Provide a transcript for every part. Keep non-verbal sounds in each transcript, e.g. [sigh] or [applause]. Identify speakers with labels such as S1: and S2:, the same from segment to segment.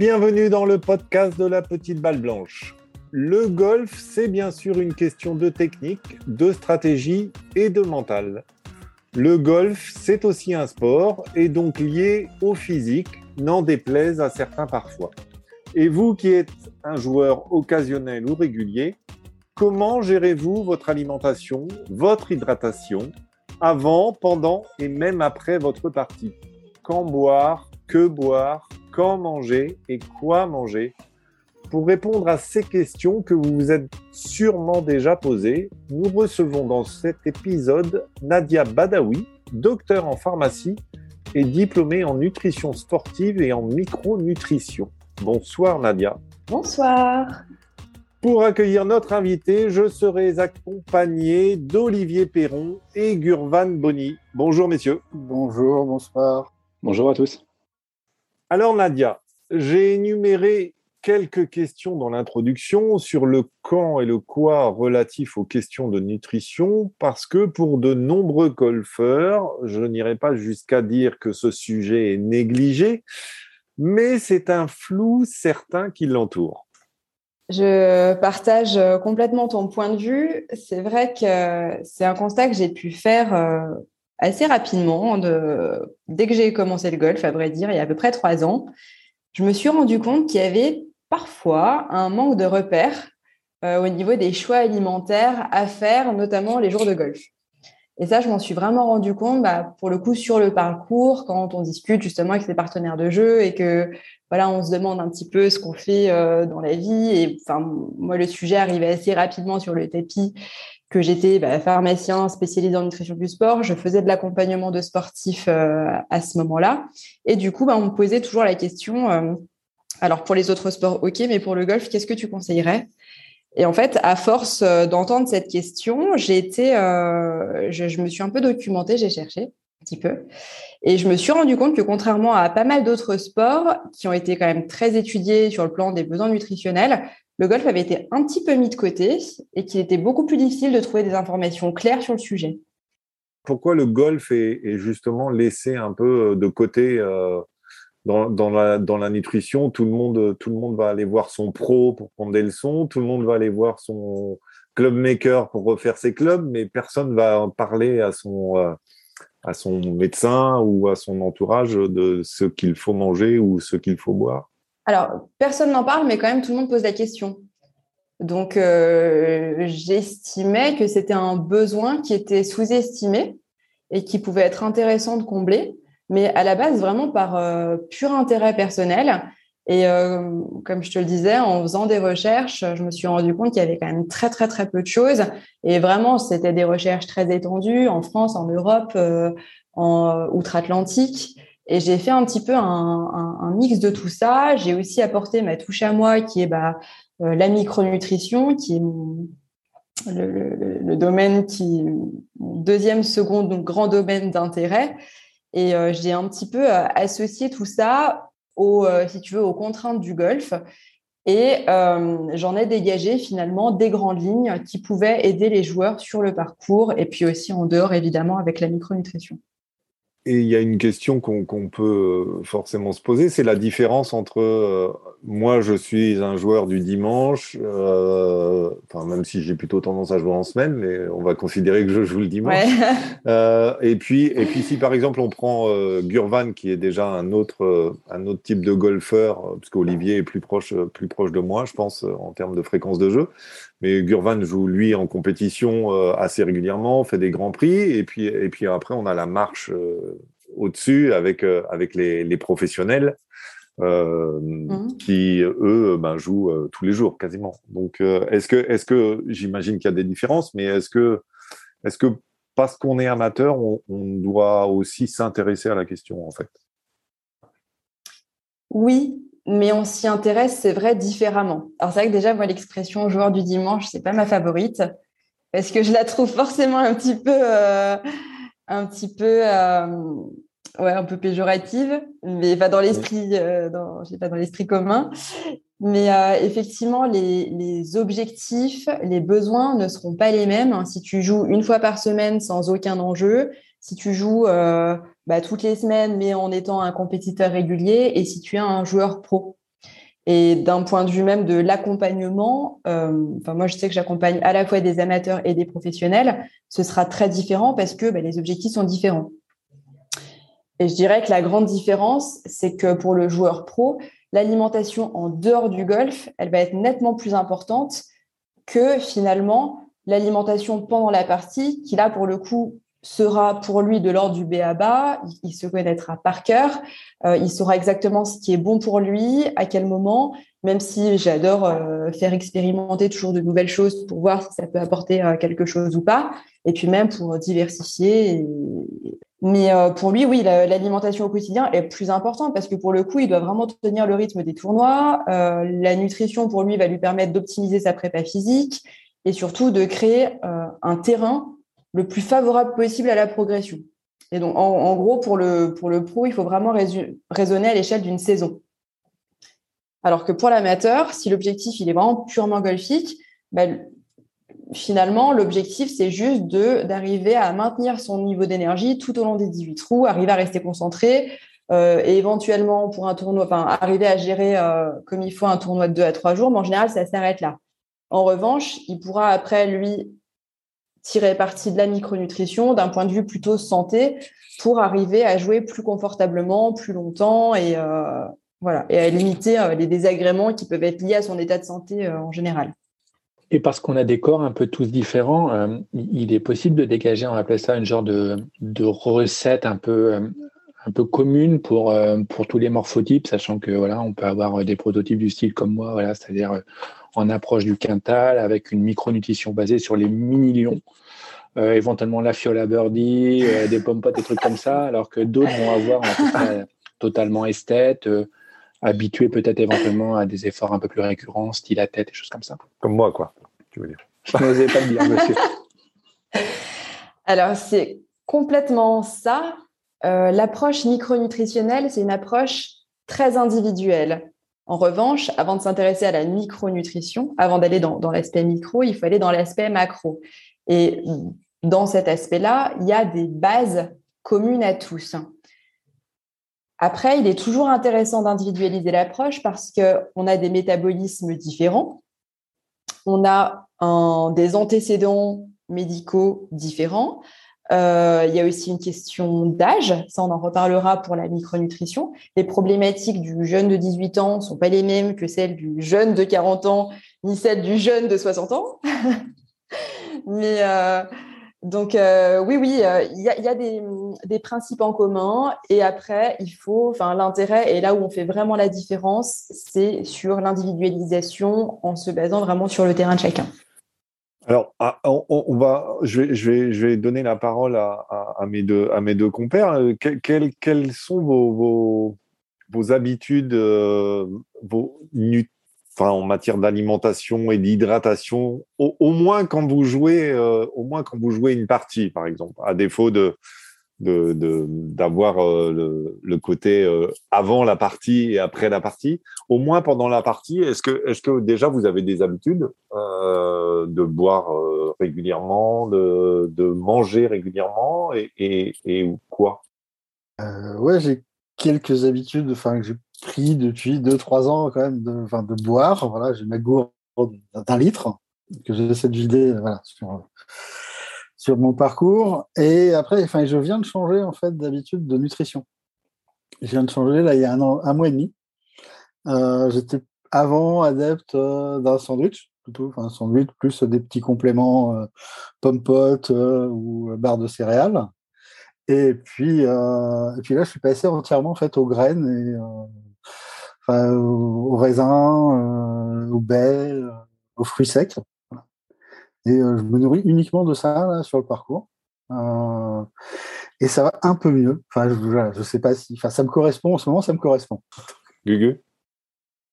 S1: bienvenue dans le podcast de la petite balle blanche. Le golf, c'est bien sûr une question de technique, de stratégie et de mental. Le golf, c'est aussi un sport et donc lié au physique, n'en déplaise à certains parfois. Et vous qui êtes un joueur occasionnel ou régulier, comment gérez-vous votre alimentation, votre hydratation avant, pendant et même après votre partie? Quand boire Que boire Quand manger Et quoi manger Pour répondre à ces questions que vous vous êtes sûrement déjà posées, nous recevons dans cet épisode Nadia Badawi, docteur en pharmacie et diplômée en nutrition sportive et en micronutrition. Bonsoir Nadia.
S2: Bonsoir.
S1: Pour accueillir notre invité, je serai accompagné d'Olivier Perron et Gurvan Bonny. Bonjour messieurs.
S3: Bonjour, bonsoir.
S4: Bonjour à tous.
S1: Alors Nadia, j'ai énuméré quelques questions dans l'introduction sur le quand et le quoi relatif aux questions de nutrition parce que pour de nombreux golfeurs, je n'irai pas jusqu'à dire que ce sujet est négligé, mais c'est un flou certain qui l'entoure.
S2: Je partage euh, complètement ton point de vue. C'est vrai que c'est un constat que j'ai pu faire euh, assez rapidement. De... Dès que j'ai commencé le golf, à vrai dire, il y a à peu près trois ans, je me suis rendu compte qu'il y avait parfois un manque de repères euh, au niveau des choix alimentaires à faire, notamment les jours de golf. Et ça, je m'en suis vraiment rendu compte, bah, pour le coup, sur le parcours, quand on discute justement avec ses partenaires de jeu et que voilà, on se demande un petit peu ce qu'on fait euh, dans la vie. Et enfin, moi, le sujet arrivait assez rapidement sur le tapis que j'étais bah, pharmacien spécialisé en nutrition du sport. Je faisais de l'accompagnement de sportifs euh, à ce moment-là. Et du coup, bah, on me posait toujours la question. Euh, alors pour les autres sports, ok, mais pour le golf, qu'est-ce que tu conseillerais? Et en fait, à force euh, d'entendre cette question, j'ai été, euh, je, me suis un peu documentée, j'ai cherché un petit peu, et je me suis rendu compte que contrairement à pas mal d'autres sports qui ont été quand même très étudiés sur le plan des besoins nutritionnels, le golf avait été un petit peu mis de côté et qu'il était beaucoup plus difficile de trouver des informations claires sur le sujet.
S1: Pourquoi le golf est, justement laissé un peu de côté euh, dans, la, nutrition, tout le, monde, tout le monde va aller voir son pro pour prendre des leçons, tout le monde va aller voir son club maker pour refaire ses clubs, mais personne va parler à son, euh, à son médecin ou à son entourage de ce qu'il faut manger ou ce qu'il faut boire.
S2: Alors, personne n'en parle, mais quand même, tout le monde pose la question. Donc, euh, j'estimais que c'était un besoin qui était sous-estimé et qui pouvait être intéressant de combler mais à la base vraiment par euh, pur intérêt personnel. Et euh, comme je te le disais, en faisant des recherches, je me suis rendu compte qu'il y avait quand même très très très peu de choses. Et vraiment, c'était des recherches très étendues en France, en Europe, en outre-Atlantique. Et j'ai fait un petit peu un, mix de tout ça. J'ai aussi apporté ma touche à moi, qui est bah, la micronutrition, qui est le, domaine qui deuxième second donc grand domaine d'intérêt et euh, j'ai un petit peu euh, associé tout ça euh, si tu veux, aux contraintes du golf. Et j'en ai dégagé finalement des grandes lignes qui pouvaient aider les joueurs sur le parcours et puis aussi en dehors, évidemment, avec la micronutrition.
S1: Et il y a une question qu'on peut euh, forcément se poser, c'est la différence entre euh, moi, je suis un joueur du dimanche, euh, enfin même si j'ai plutôt tendance à jouer en semaine, mais on va considérer que je joue le dimanche. [laughs] Euh, et puis, et puis si par exemple on prend euh, Gurvan, qui est déjà un autre, un autre type de golfeur, parce qu'Olivier est plus proche, plus proche de moi, je pense, en termes de fréquence de jeu. Mais Gurvan joue lui en compétition euh, assez régulièrement, fait des grands prix, et puis et puis après on a la marche euh, au-dessus avec euh, avec les, les professionnels mmh. qui eux ben, jouent tous les jours quasiment. Donc est-ce que est-ce que j'imagine qu'il y a des différences, mais est-ce que est-ce que parce qu'on est amateur, on, on doit aussi s'intéresser à la question en fait?
S2: Oui, mais on s'y intéresse, c'est vrai, différemment. Alors c'est vrai que déjà, moi, l'expression joueur du dimanche, c'est pas ma favorite, parce que je la trouve forcément un petit peu, euh, un petit peu, euh, ouais, un peu péjorative, mais pas dans l'esprit, euh, dans, pas dans l'esprit commun. Mais effectivement, les, les, objectifs, les besoins ne seront pas les mêmes hein. si tu joues une fois par semaine sans aucun enjeu, si tu joues bah, toutes les semaines, mais en étant un compétiteur régulier, et si tu es un joueur pro. Et d'un point de vue même de l'accompagnement, euh, moi je sais que j'accompagne à la fois des amateurs et des professionnels, ce sera très différent parce que bah, les objectifs sont différents. Et je dirais que la grande différence, c'est que pour le joueur pro, l'alimentation en dehors du golf, elle va être nettement plus importante que finalement l'alimentation pendant la partie, qui là pour le coup sera pour lui de l'ordre du BABA, il, il se connaîtra par cœur, euh, il saura exactement ce qui est bon pour lui, à quel moment, même si j'adore euh, faire expérimenter toujours de nouvelles choses pour voir si ça peut apporter euh, quelque chose ou pas, et puis même pour diversifier. Mais pour lui, oui, l'alimentation au quotidien est plus importante parce que pour le coup, il doit vraiment tenir le rythme des tournois. la nutrition, pour lui, va lui permettre d'optimiser sa prépa physique et surtout de créer un terrain le plus favorable possible à la progression. Et donc, en, gros, pour le, pour le pro, il faut vraiment raisonner à l'échelle d'une saison. Alors que pour l'amateur, si l'objectif il est vraiment purement golfique, ben, finalement, l'objectif, c'est juste de d'arriver à maintenir son niveau d'énergie tout au long des 18 trous, arriver à rester concentré euh, et éventuellement pour un tournoi, enfin, arriver à gérer euh, comme il faut un tournoi de 2 à 3 jours, mais en général, ça s'arrête là. En revanche, il pourra après, lui, tirer parti de la micronutrition d'un point de vue plutôt santé pour arriver à jouer plus confortablement, plus longtemps et euh, voilà et à limiter euh, les désagréments qui peuvent être liés à son état de santé euh, en général.
S4: Et parce qu'on a des corps un peu tous différents, il est possible de dégager, on appelle ça une genre de, de recette un peu un peu commune pour pour tous les morphotypes, sachant que voilà, on peut avoir des prototypes du style comme moi, voilà, c'est-à-dire en approche du quintal avec une micronutrition basée sur les mini-lions. Euh, éventuellement la fiole à birdie, euh, des pommes potes, des trucs comme ça, alors que d'autres vont avoir en totalement esthète, euh, habitués peut-être éventuellement à des efforts un peu plus récurrents, style à tête, des choses comme ça.
S1: Comme moi, quoi, tu veux dire.
S4: Je n'osais pas le dire, monsieur.
S2: Alors, c'est complètement ça. L'approche micronutritionnelle, c'est une approche très individuelle. En revanche, avant de s'intéresser à la micronutrition, avant d'aller dans, l'aspect micro, il faut aller dans l'aspect macro. Et dans cet aspect-là, il y a des bases communes à tous. Après, il est toujours intéressant d'individualiser l'approche parce qu'on a des métabolismes différents, on a des antécédents médicaux différents, euh, il y a aussi une question d'âge, ça on en reparlera pour la micronutrition. Les problématiques du jeune de 18 ans ne sont pas les mêmes que celles du jeune de 40 ans, ni celles du jeune de 60 ans. [laughs] Mais euh, donc euh, oui, oui, il y a, des, des, principes en commun et après il faut, enfin l'intérêt et là où on fait vraiment la différence, c'est sur l'individualisation en se basant vraiment sur le terrain de chacun.
S1: Alors, ah, on, va, je vais, donner la parole à, mes, deux, compères. Euh, quelles, sont vos, habitudes euh, vos en matière d'alimentation et d'hydratation, au, moins quand vous jouez, euh, au moins quand vous jouez une partie, par exemple, à défaut de, d'avoir de, euh, le, le, côté euh, avant la partie et après la partie. Au moins pendant la partie, est-ce que, est-ce que déjà vous avez des habitudes euh, de boire euh, régulièrement, de, de, manger régulièrement et, et, et quoi?
S3: Ouais, j'ai quelques habitudes enfin, que j'ai pris depuis 2-3 ans quand même de, de boire. Voilà, j'ai ma gourde d'un litre que j'essaie de vider voilà, sur sur mon parcours. Et après, enfin, je viens de changer en fait d'habitude de nutrition. Je viens de changer là il y a un, mois et demi. Euh, J'étais avant adepte euh, d'un sandwich, plutôt enfin, un sandwich plus des petits compléments euh, pommes potes euh, ou barres de céréales. Et puis, et puis là, je suis passé entièrement en fait aux graines et aux raisins, aux baies, aux fruits secs. Et euh, je me nourris uniquement de ça là, sur le parcours. Euh, et ça va un peu mieux. Enfin, je, ne sais pas si. Enfin, ça me correspond en ce moment, ça me correspond. [laughs]
S1: Gugu?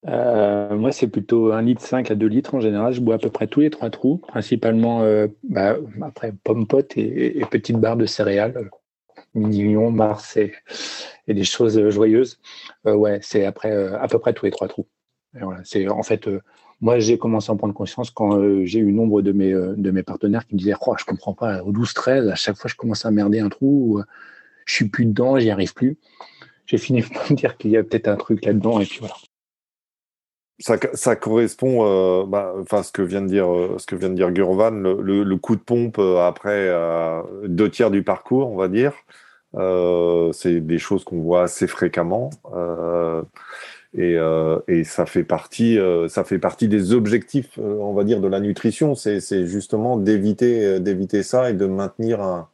S4: Euh, moi, c'est plutôt 1 litre 5 à 2 litres en général. Je bois à peu près tous les trois trous, principalement bah, après pommes potes et, petites barres de céréales, mignon, mars et, et, des choses joyeuses. ouais, c'est après à peu près tous les trois trous. Et voilà, c'est en fait moi, j'ai commencé à en prendre conscience quand euh, j'ai eu nombre de mes, euh, de mes partenaires qui me disaient oh, Je comprends pas, au 12-13, à chaque fois, je commence à merder un trou, je suis plus dedans, j'y arrive plus. J'ai fini [laughs] par me dire qu'il y a peut-être un truc là-dedans, et puis voilà.
S1: ça, correspond, bah, enfin, ce que vient de dire, ce que vient de dire Gurvan, le, coup de pompe après deux tiers du parcours, on va dire. c'est des choses qu'on voit assez fréquemment. Euh, et, ça fait partie, euh, ça fait partie des objectifs, euh, on va dire, de la nutrition. C'est justement d'éviter, d'éviter ça et de maintenir un,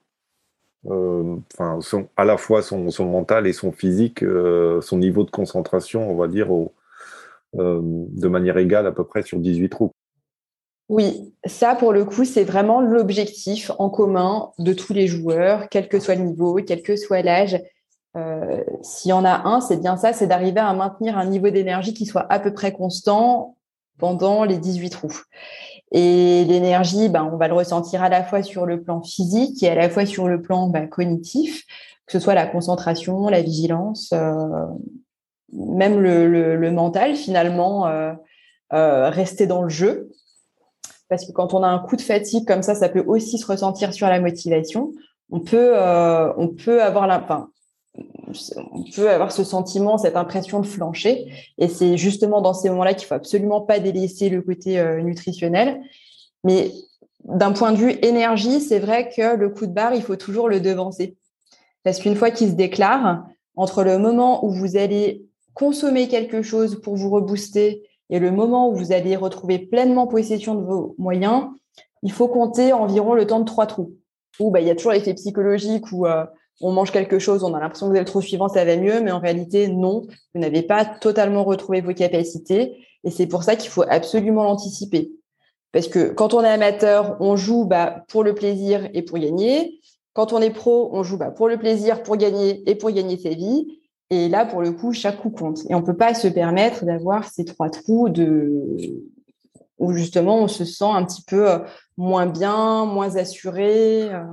S1: enfin, à la fois son, mental et son physique, son niveau de concentration, on va dire, de manière égale à peu près sur 18 trous.
S2: Oui, ça pour le coup, c'est vraiment l'objectif en commun de tous les joueurs, quel que soit le niveau, quel que soit l'âge. Euh, s'il y en a un, c'est bien ça, c'est d'arriver à maintenir un niveau d'énergie qui soit à peu près constant pendant les 18 trous. Et l'énergie, ben, on va le ressentir à la fois sur le plan physique et à la fois sur le plan ben, cognitif, que ce soit la concentration, la vigilance, euh, même le, mental finalement, euh, rester dans le jeu. Parce que quand on a un coup de fatigue comme ça, ça peut aussi se ressentir sur la motivation. On peut, on peut avoir la, enfin, on peut avoir ce sentiment, cette impression de flancher. Et c'est justement dans ces moments-là qu'il faut absolument pas délaisser le côté euh, nutritionnel. Mais d'un point de vue énergie, c'est vrai que le coup de barre, il faut toujours le devancer. Parce qu'une fois qu'il se déclare, entre le moment où vous allez consommer quelque chose pour vous rebooster et le moment où vous allez retrouver pleinement possession de vos moyens, il faut compter environ le temps de trois trous. Où bah, il y a toujours l'effet psychologique où euh, on mange quelque chose, on a l'impression que vous êtes trop suivant, ça va mieux, mais en réalité, non, vous n'avez pas totalement retrouvé vos capacités. Et c'est pour ça qu'il faut absolument l'anticiper. Parce que quand on est amateur, on joue bah, pour le plaisir et pour gagner. Quand on est pro, on joue bah, pour le plaisir, pour gagner et pour gagner sa vie. Et là, pour le coup, chaque coup compte. Et on ne peut pas se permettre d'avoir ces trois trous de où justement on se sent un petit peu euh, moins bien, moins assuré. Euh,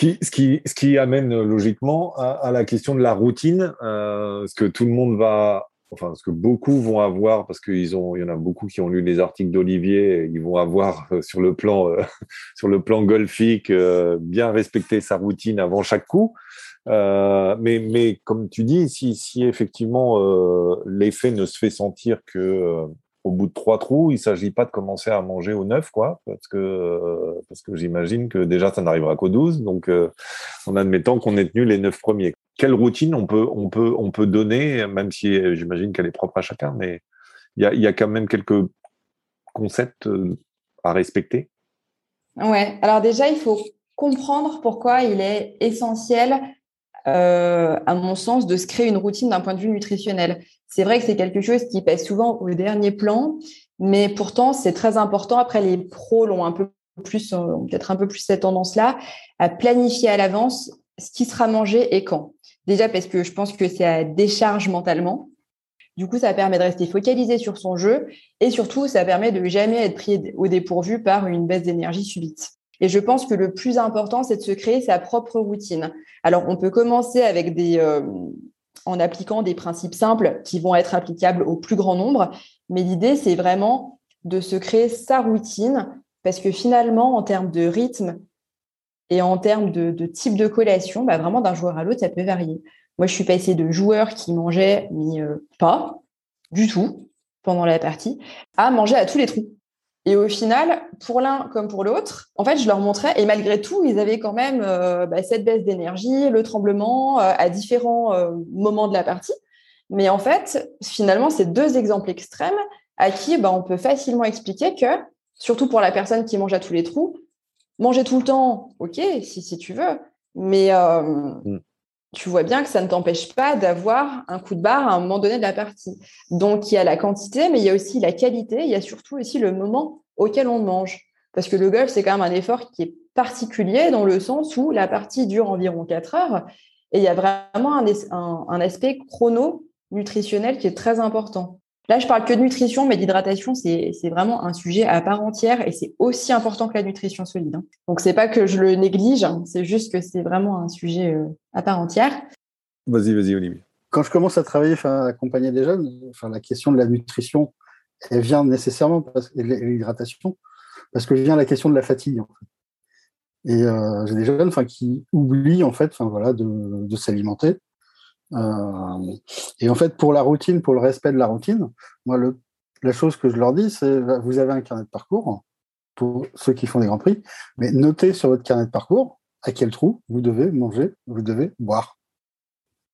S1: ce qui, ce qui amène logiquement à, la question de la routine, euh, ce que tout le monde va, enfin, ce que beaucoup vont avoir, parce qu'il ont, il y en a beaucoup qui ont lu les articles d'Olivier, ils vont avoir euh, sur le plan, euh, [laughs] sur le plan golfique, bien respecter sa routine avant chaque coup. mais, mais comme tu dis, si, si effectivement l'effet ne se fait sentir que au bout de trois trous, il ne s'agit pas de commencer à manger au neuf, quoi, parce que, euh, parce que j'imagine que déjà, ça n'arrivera qu'au 12. Donc, euh, en admettant qu'on ait tenu les neuf premiers. Quelle routine on peut, on peut, on peut donner, même si euh, j'imagine qu'elle est propre à chacun, mais il y a, y a, quand même quelques concepts à respecter?
S2: Ouais, alors déjà, il faut comprendre pourquoi il est essentiel euh, à mon sens, de se créer une routine d'un point de vue nutritionnel. C'est vrai que c'est quelque chose qui passe souvent au dernier plan, mais pourtant c'est très important. Après, les pros l'ont un peu plus, euh, peut-être un peu plus cette tendance-là, à planifier à l'avance ce qui sera mangé et quand. Déjà parce que je pense que c'est à décharge mentalement. Du coup, ça permet de rester focalisé sur son jeu et surtout, ça permet de jamais être pris au dépourvu par une baisse d'énergie subite. Et je pense que le plus important, c'est de se créer sa propre routine. Alors, on peut commencer avec des, euh, en appliquant des principes simples qui vont être applicables au plus grand nombre. Mais l'idée, c'est vraiment de se créer sa routine parce que finalement, en termes de rythme et en termes de, type de collation, bah vraiment d'un joueur à l'autre, ça peut varier. Moi, je suis passée de joueurs qui mangeaient mais euh, pas du tout pendant la partie à manger à tous les trous. Et au final, pour l'un comme pour l'autre, en fait, je leur montrais, et malgré tout, ils avaient quand même euh, bah, cette baisse d'énergie, le tremblement euh, à différents euh, moments de la partie. Mais en fait, finalement, c'est deux exemples extrêmes à qui bah, on peut facilement expliquer que, surtout pour la personne qui mange à tous les trous, manger tout le temps, ok, si, si tu veux, mais mm tu vois bien que ça ne t'empêche pas d'avoir un coup de barre à un moment donné de la partie. Donc, il y a la quantité, mais il y a aussi la qualité, il y a surtout aussi le moment auquel on mange. Parce que le golf, c'est quand même un effort qui est particulier dans le sens où la partie dure environ 4 heures et il y a vraiment un, un aspect chrono-nutritionnel qui est très important. Là, je parle que de nutrition, mais l'hydratation, c'est vraiment un sujet à part entière et c'est aussi important que la nutrition solide. Hein. Donc, c'est pas que je le néglige, hein, c'est juste que c'est vraiment un sujet euh, à part entière.
S1: Vas-y, vas-y, Olivier.
S3: Quand je commence à travailler, enfin, accompagner des jeunes, la question de la nutrition, elle vient nécessairement, parce, et l'hydratation, parce que vient la question de la fatigue. En fait. Et euh, j'ai des jeunes enfin, qui oublient en fait, enfin, voilà, de, de s'alimenter euh, et en fait, pour la routine, pour le respect de la routine, moi, la chose que je leur dis, c'est vous avez un carnet de parcours pour ceux qui font des grands prix, mais notez sur votre carnet de parcours à quel trou vous devez manger, vous devez boire.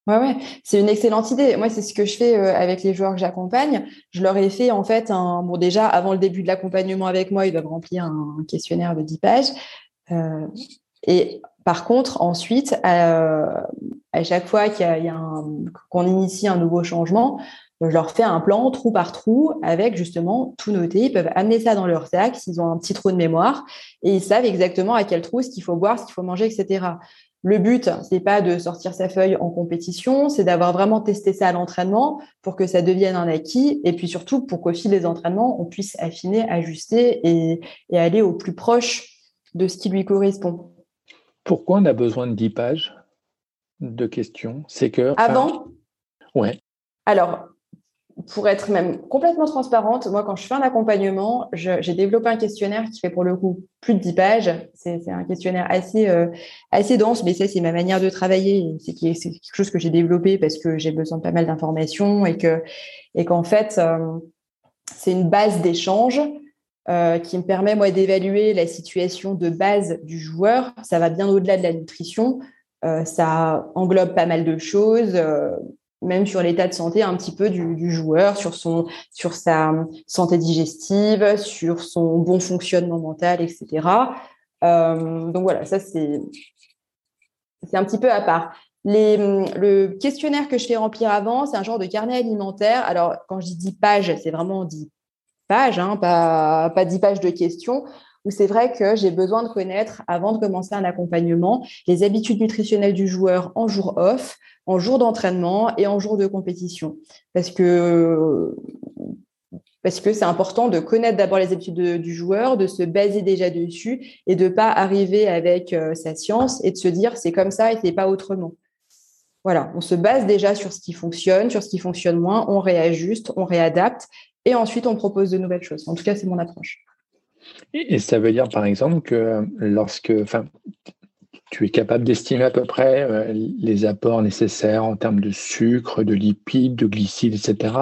S2: Ouais, ouais, c'est une excellente idée. Moi, c'est ce que je fais euh, avec les joueurs que j'accompagne. Je leur ai fait en fait un. Bon, déjà, avant le début de l'accompagnement avec moi, ils doivent remplir un questionnaire de 10 pages. Euh, et par contre, ensuite, euh, à chaque fois qu'on initie un nouveau changement, je leur fais un plan trou par trou avec justement tout noté. Ils peuvent amener ça dans leur sac s'ils ont un petit trou de mémoire et ils savent exactement à quel trou ce qu'il faut boire, ce qu'il faut manger, etc. Le but, c'est pas de sortir sa feuille en compétition, c'est d'avoir vraiment testé ça à l'entraînement pour que ça devienne un acquis et puis surtout pour qu'au fil des entraînements, on puisse affiner, ajuster et, aller au plus proche de ce qui lui correspond.
S4: Pourquoi on a besoin de 10 pages de questions? C'est que.
S2: Avant?
S4: Ouais.
S2: Alors, pour être même complètement transparente, moi, quand je fais un accompagnement, j'ai développé un questionnaire qui fait pour le coup plus de 10 pages. C'est un questionnaire assez, euh, assez dense, mais ça, c'est ma manière de travailler. C'est quelque chose que j'ai développé parce que j'ai besoin de pas mal d'informations et que et qu'en fait, euh, c'est une base d'échange euh, qui me permet, moi, d'évaluer la situation de base du joueur. Ça va bien au-delà de la nutrition. ça englobe pas mal de choses même sur l'état de santé un petit peu du, joueur, sur, son, sur sa santé digestive, sur son bon fonctionnement mental, etc. Euh, donc voilà, ça c'est un petit peu à part. Le questionnaire que je fais remplir avant, c'est un genre de carnet alimentaire. Alors, quand je dis 10 pages, c'est vraiment 10 pages, hein, pas, pas 10 pages de questions, où c'est vrai que j'ai besoin de connaître, avant de commencer un accompagnement, les habitudes nutritionnelles du joueur en jour off, en jour d'entraînement et en jour de compétition. Parce que c'est important de connaître d'abord les habitudes du joueur, de se baser déjà dessus et de pas arriver avec euh, sa science et de se dire c'est comme ça et c'est pas autrement. Voilà, on se base déjà sur ce qui fonctionne, sur ce qui fonctionne moins, on réajuste, on réadapte et ensuite on propose de nouvelles choses. En tout cas, c'est mon approche.
S4: Et, ça veut dire par exemple que lorsque, tu es capable d'estimer à peu près euh, les apports nécessaires en termes de sucre, de lipides, de glucides, etc.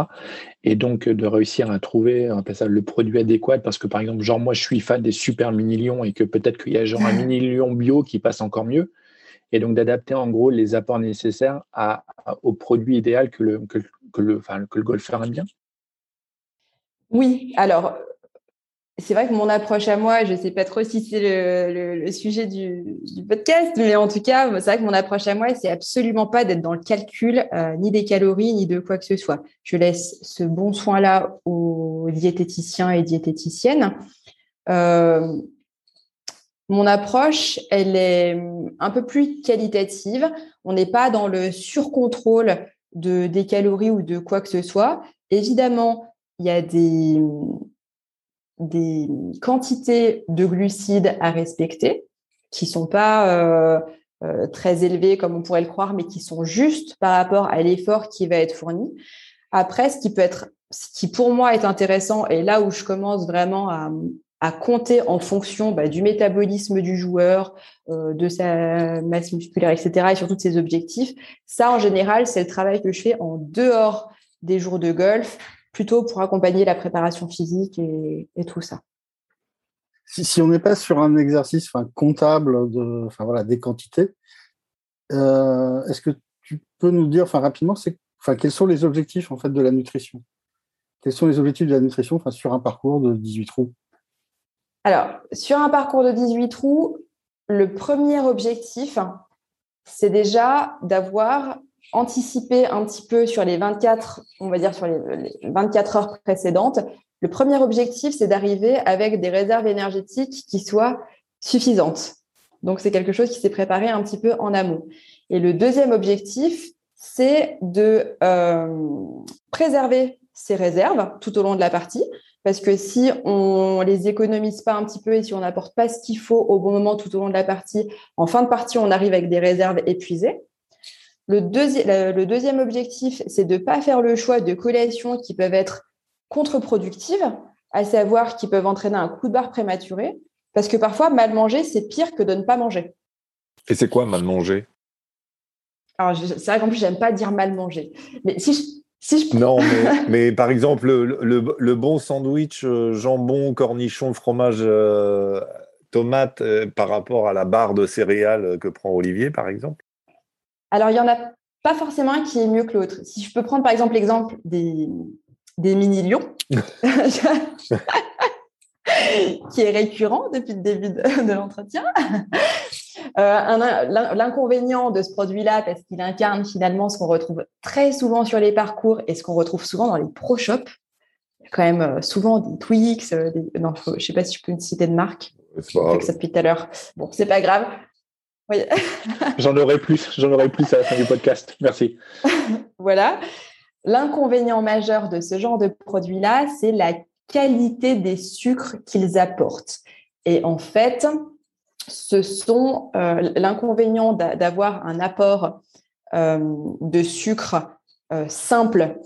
S4: Et donc de réussir à trouver ça, le produit adéquat parce que par exemple, genre moi je suis fan des super mini lions et que peut-être qu'il y a genre un [laughs] mini lion bio qui passe encore mieux. Et donc d'adapter en gros les apports nécessaires à, au produit idéal que le, que, le, enfin, que le golfeur aime bien.
S2: Oui, alors c'est vrai que mon approche à moi, je ne sais pas trop si c'est le, sujet du, podcast, mais en tout cas, c'est vrai que mon approche à moi, c'est absolument pas d'être dans le calcul euh, ni des calories ni de quoi que ce soit. Je laisse ce bon soin-là aux diététiciens et diététiciennes. Euh, mon approche, elle est un peu plus qualitative. On n'est pas dans le surcontrôle de, des calories ou de quoi que ce soit. Évidemment, il y a des, des quantités de glucides à respecter qui sont pas euh, euh, très élevées comme on pourrait le croire, mais qui sont justes par rapport à l'effort qui va être fourni. Après, ce qui peut être, ce qui pour moi est intéressant, et là où je commence vraiment à, compter en fonction bah, du métabolisme du joueur, euh, de sa masse musculaire, etc., et sur tous ses objectifs, ça en général, c'est le travail que je fais en dehors des jours de golf, plutôt pour accompagner la préparation physique et, tout ça.
S3: Si, on n'est pas sur un exercice comptable de, enfin, voilà, des quantités, euh, est-ce que tu peux nous dire enfin, rapidement enfin, quels sont les objectifs en fait, de la nutrition? Quels sont les objectifs de la nutrition enfin, sur un parcours de 18 trous
S2: Alors, sur un parcours de 18 trous, le premier objectif, c'est déjà d'avoir anticiper un petit peu sur les 24, on va dire sur les, 24 heures précédentes. Le premier objectif, c'est d'arriver avec des réserves énergétiques qui soient suffisantes. Donc, c'est quelque chose qui s'est préparé un petit peu en amont. Et le deuxième objectif, c'est de euh, préserver ces réserves tout au long de la partie. Parce que si on les économise pas un petit peu et si on n'apporte pas ce qu'il faut au bon moment tout au long de la partie, en fin de partie, on arrive avec des réserves épuisées. Le, deuxième objectif, c'est de ne pas faire le choix de collations qui peuvent être contre-productives, à savoir qui peuvent entraîner un coup de barre prématuré, parce que parfois, mal manger, c'est pire que de ne pas manger.
S1: Et c'est quoi mal manger?
S2: Alors, c'est vrai qu'en plus, j'aime pas dire mal manger. Mais si
S1: Non, [laughs] mais, par exemple, le, bon sandwich euh, jambon, cornichon, fromage, euh, tomate euh, par rapport à la barre de céréales que prend Olivier, par exemple
S2: Alors, il n'y en a pas forcément un qui est mieux que l'autre. Si je peux prendre par exemple l'exemple des, des mini-lions, [laughs] qui est récurrent depuis le début de, l'entretien. Euh, l'inconvénient de ce produit-là, parce qu'il incarne finalement ce qu'on retrouve très souvent sur les parcours et ce qu'on retrouve souvent dans les pro shops, il y a quand même euh, souvent des Twix, euh, non, je ne sais pas si je peux une citer de marque. Je fais ça depuis tout à l'heure. Bon, c'est pas grave. [laughs]
S4: j'en aurai plus, j'en aurai plus à la fin du podcast. Merci. [laughs]
S2: voilà. L'inconvénient majeur de ce genre de produit-là, c'est la qualité des sucres qu'ils apportent. Et en fait, ce sont euh, l'inconvénient d'avoir un apport euh, de sucre euh, simple,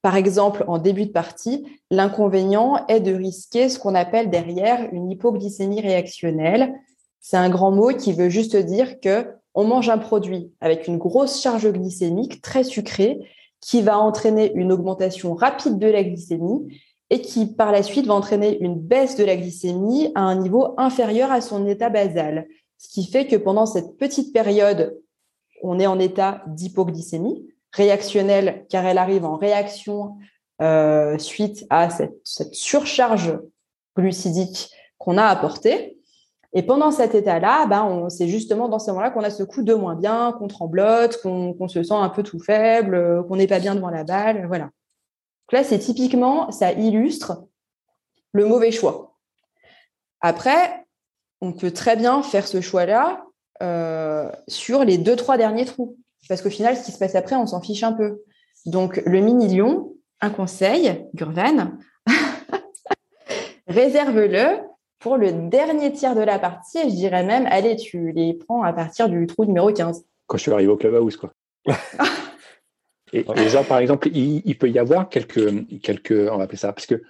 S2: par exemple en début de partie. L'inconvénient est de risquer ce qu'on appelle derrière une hypoglycémie réactionnelle. C'est un grand mot qui veut juste dire que on mange un produit avec une grosse charge glycémique très sucrée qui va entraîner une augmentation rapide de la glycémie et qui par la suite va entraîner une baisse de la glycémie à un niveau inférieur à son état basal. Ce qui fait que pendant cette petite période, on est en état d'hypoglycémie réactionnelle car elle arrive en réaction euh, suite à cette, surcharge glucidique qu'on a apportée. Et pendant cet état-là, ben, c'est justement dans ce moment-là qu'on a ce coup de moins bien, qu'on tremblote, qu'on se sent un peu tout faible, qu'on n'est pas bien devant la balle. Voilà là, c'est typiquement, ça illustre le mauvais choix. Après, on peut très bien faire ce choix-là euh, sur les deux, trois derniers trous. Parce qu'au final, ce qui se passe après, on s'en fiche un peu. Donc, le mini-lion, un conseil, Gurvan, [laughs] réserve-le pour le dernier tiers de la partie. Et je dirais même, allez, tu les prends à partir du trou numéro 15.
S4: Quand je suis arrivé au clubhouse, quoi. [laughs] Et, genre, par exemple, il, peut y avoir quelques, quelques, on va appeler ça, parce que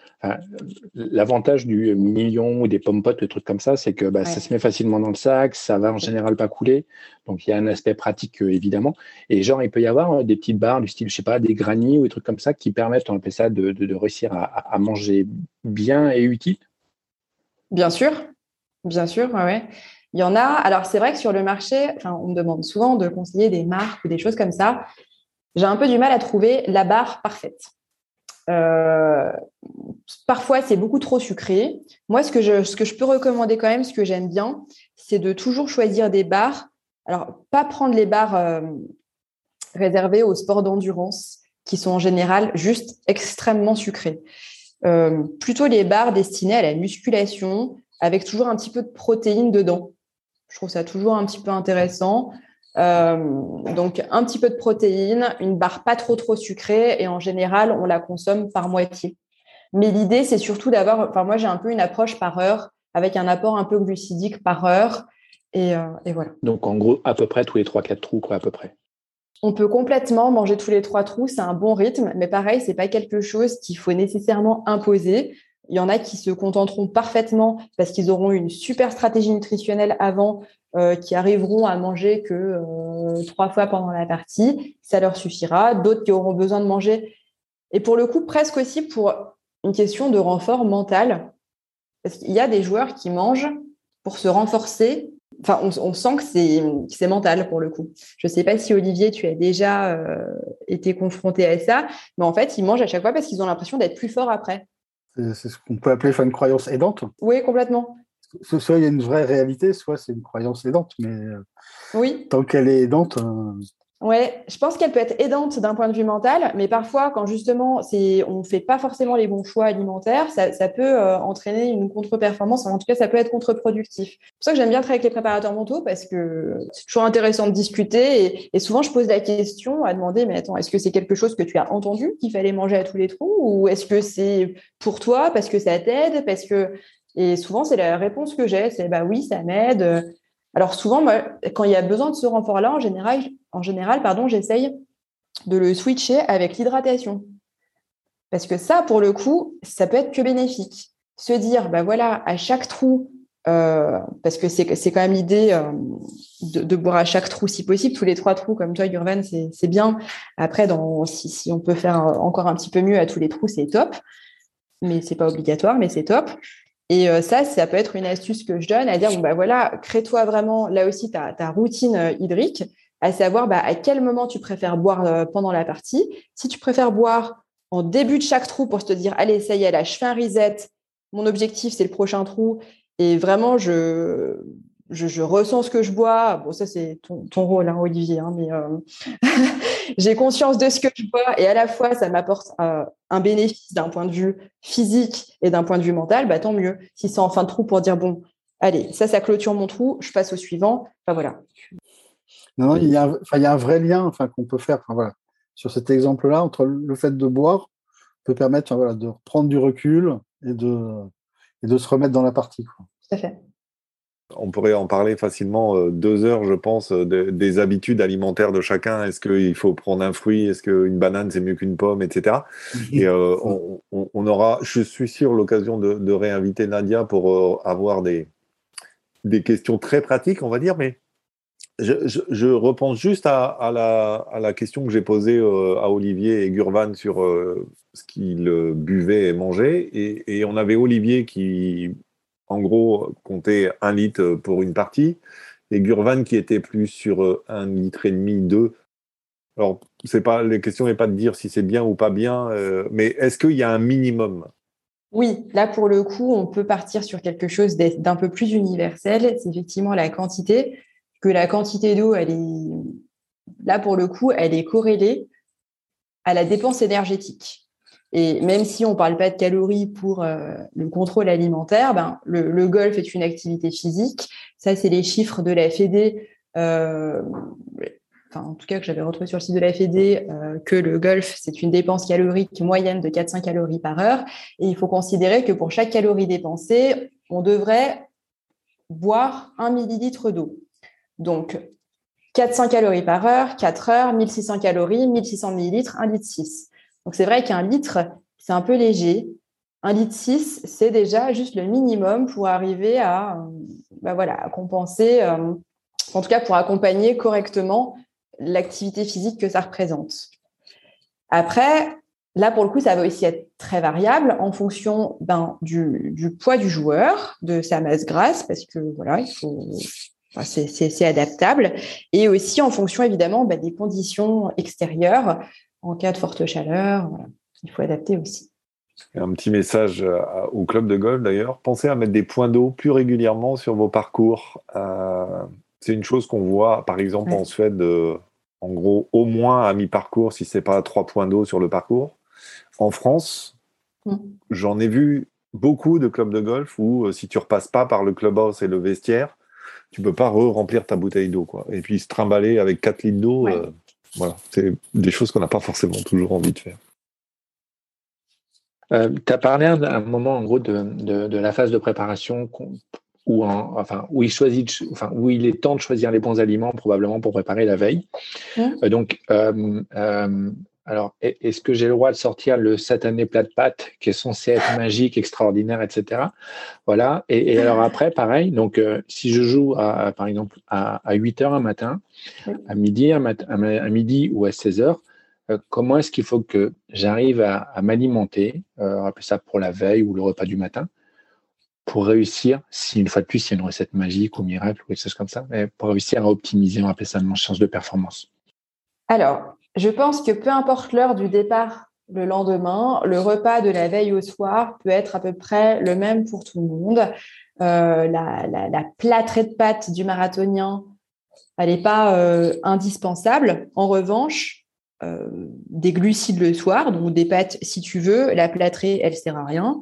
S4: l'avantage du million ou des pommes potes, des trucs comme ça, c'est que bah, ça se met facilement dans le sac, ça va en général pas couler. Donc, il y a un aspect pratique, euh, évidemment. Et genre, il peut y avoir euh, des petites barres du style, je sais pas, des granits ou des trucs comme ça qui permettent, on appelle ça, de, de, réussir à, à, manger bien et utile.
S2: Bien sûr, bien sûr, ouais. Il y en a. Alors, c'est vrai que sur le marché, on me demande souvent de conseiller des marques ou des choses comme ça j'ai un peu du mal à trouver la barre parfaite. Euh, parfois, c'est beaucoup trop sucré. Moi, ce que, je, ce que je peux recommander quand même, ce que j'aime bien, c'est de toujours choisir des barres. Alors, pas prendre les barres euh, réservées aux sports d'endurance, qui sont en général juste extrêmement sucrées. Euh, plutôt les barres destinées à la musculation, avec toujours un petit peu de protéines dedans. Je trouve ça toujours un petit peu intéressant. Euh, donc un petit peu de protéines, une barre pas trop trop sucrée et en général on la consomme par moitié. Mais l'idée c'est surtout d'avoir, enfin moi j'ai un peu une approche par heure avec un apport un peu glucidique par heure et, euh, voilà.
S4: Donc en gros à peu près tous les 3-4 trous quoi à peu près.
S2: On peut complètement manger tous les trois trous, c'est un bon rythme, mais pareil, c'est pas quelque chose qu'il faut nécessairement imposer. Il y en a qui se contenteront parfaitement parce qu'ils auront une super stratégie nutritionnelle avant euh, qui arriveront à manger que euh, trois fois pendant la partie, ça leur suffira. D'autres qui auront besoin de manger. Et pour le coup, presque aussi pour une question de renfort mental. Parce qu'il y a des joueurs qui mangent pour se renforcer. Enfin, on, sent que c'est mental pour le coup. Je ne sais pas si Olivier, tu as déjà euh, été confronté à ça, mais en fait, ils mangent à chaque fois parce qu'ils ont l'impression d'être plus forts après.
S3: C'est ce qu'on peut appeler une croyance aidante.
S2: Oui, complètement
S3: soit il y a une vraie réalité, soit c'est une croyance aidante. Mais euh,
S2: oui.
S3: tant qu'elle est aidante. Euh,
S2: Ouais, je pense qu'elle peut être aidante d'un point de vue mental, mais parfois, quand justement on ne fait pas forcément les bons choix alimentaires, ça, ça peut euh, entraîner une contre-performance. En tout cas, ça peut être contre-productif. C'est pour ça que j'aime bien travailler avec les préparateurs mentaux parce que c'est toujours intéressant de discuter. Et, et, souvent, je pose la question à demander, mais attends, est-ce que c'est quelque chose que tu as entendu qu'il fallait manger à tous les trous, ou est-ce que c'est pour toi parce que ça t'aide, parce que et souvent, c'est la réponse que j'ai, c'est bah oui, ça m'aide. Alors souvent, quand il y a besoin de ce renfort-là, en général, en général, pardon, j'essaye de le switcher avec l'hydratation. Parce que ça, pour le coup, ça peut être que bénéfique. Se dire, bah voilà, à chaque trou, parce que c'est quand même l'idée de, boire à chaque trou si possible, tous les trois trous comme toi, Gurvan, c'est bien. Après, si, si, on peut faire encore un petit peu mieux à tous les trous, c'est top. Mais c'est pas obligatoire, mais c'est top. Et ça, ça peut être une astuce que je donne à dire, bon, bah voilà, crée-toi vraiment là aussi ta, routine hydrique à savoir bah, à quel moment tu préfères boire euh, pendant la partie. Si tu préfères boire en début de chaque trou pour te dire, allez, ça y est, là, je fais un reset, mon objectif, c'est le prochain trou, et vraiment, je, je, ressens ce que je bois. Bon, ça, c'est ton, rôle, hein, Olivier, hein, mais euh, [laughs] j'ai conscience de ce que je bois, et à la fois, ça m'apporte euh, un bénéfice d'un point de vue physique et d'un point de vue mental, bah, tant mieux. Si c'est en fin de trou pour dire, bon, allez, ça, ça clôture mon trou, je passe au suivant. Enfin, voilà.
S3: Non, il y a, il y a un vrai lien enfin, qu'on peut faire voilà, sur cet exemple-là entre le fait de boire peut permettre voilà, de prendre du recul et de, et de se remettre dans la partie. Quoi.
S2: Tout à fait.
S1: On pourrait en parler facilement euh, deux heures, je pense, des habitudes alimentaires de chacun. Est-ce qu'il faut prendre un fruit? Est-ce qu'une banane, c'est mieux qu'une pomme, etc. Et euh, on, aura, je suis sûr, l'occasion de, réinviter Nadia pour euh, avoir des, des questions très pratiques, on va dire, mais je, repense juste à, la, question que j'ai posée euh, à Olivier et Gurvan sur euh, ce qu'ils euh, buvaient et mangeaient. Et, on avait Olivier qui, en gros, comptait un litre pour une partie, et Gurvan qui était plus sur un litre et demi, deux. Alors, c'est pas, la question n'est pas de dire si c'est bien ou pas bien, mais est-ce qu'il y a un minimum?
S2: Oui, là pour le coup, on peut partir sur quelque chose d'un peu plus universel. C'est effectivement la quantité que la quantité d'eau, elle est là pour le coup, elle est corrélée à la dépense énergétique. Et même si on ne parle pas de calories pour euh, le contrôle alimentaire, ben, le, golf est une activité physique. Ça, c'est les chiffres de la Fédé, euh, enfin, en tout cas que j'avais retrouvé sur le site de la Fédé, euh, que le golf, c'est une dépense calorique moyenne de 400 calories par heure. Et il faut considérer que pour chaque calorie dépensée, on devrait boire un millilitre d'eau. Donc, 400 calories par heure, 4 heures, 1600 calories, 1600 millilitres, 1 litre 6. Donc, c'est vrai qu'un litre, c'est un peu léger. Un litre 6, c'est déjà juste le minimum pour arriver à, euh, bah voilà, compenser, euh, en tout cas pour accompagner correctement l'activité physique que ça représente. Après, là, pour le coup, ça va aussi être très variable en fonction ben, du, poids du joueur, de sa masse grasse, parce que voilà, il faut, c'est adaptable. Et aussi en fonction, évidemment, bah, des conditions extérieures. En cas de forte chaleur, il faut adapter aussi.
S1: Un petit message euh, au club de golf d'ailleurs. Pensez à mettre des points d'eau plus régulièrement sur vos parcours. Euh, c'est une chose qu'on voit, par exemple, en Suède, en gros, au moins à mi-parcours, si ce n'est pas trois points d'eau sur le parcours. En France, mm. j'en ai vu beaucoup de clubs de golf où, euh, si tu repasses pas par le clubhouse et le vestiaire, tu peux pas re-remplir ta bouteille d'eau. quoi. Et puis se trimballer avec 4 litres d'eau, euh, voilà, c'est des choses qu'on n'a pas forcément toujours envie de faire.
S4: Euh, tu as parlé à un moment, en gros, de, de, la phase de préparation où, enfin, où, il choisit, enfin, où il est temps de choisir les bons aliments, probablement pour préparer la veille. Mmh. Euh, donc, alors, est-ce que j'ai le droit de sortir le satané plat de pâtes qui est censé être [laughs] magique, extraordinaire, etc. Voilà. Et, alors après, pareil. Donc, euh, si je joue, à, par exemple, à, 8 heures un matin, à midi, à, midi ou à 16 heures, euh, comment est-ce qu'il faut que j'arrive à, m'alimenter, euh, on ça pour la veille ou le repas du matin, pour réussir, si une fois de plus, il y a une recette magique ou miracle ou quelque chose comme ça, mais pour réussir à optimiser, on appelle ça mon chance de performance?
S2: Alors, je pense que peu importe l'heure du départ le lendemain, le repas de la veille au soir peut être à peu près le même pour tout le monde. Euh, la, plâtrée de pâtes du marathonien, elle n'est pas euh, indispensable. En revanche, euh, des glucides le soir, donc des pâtes si tu veux, la plâtrée, elle sert à rien.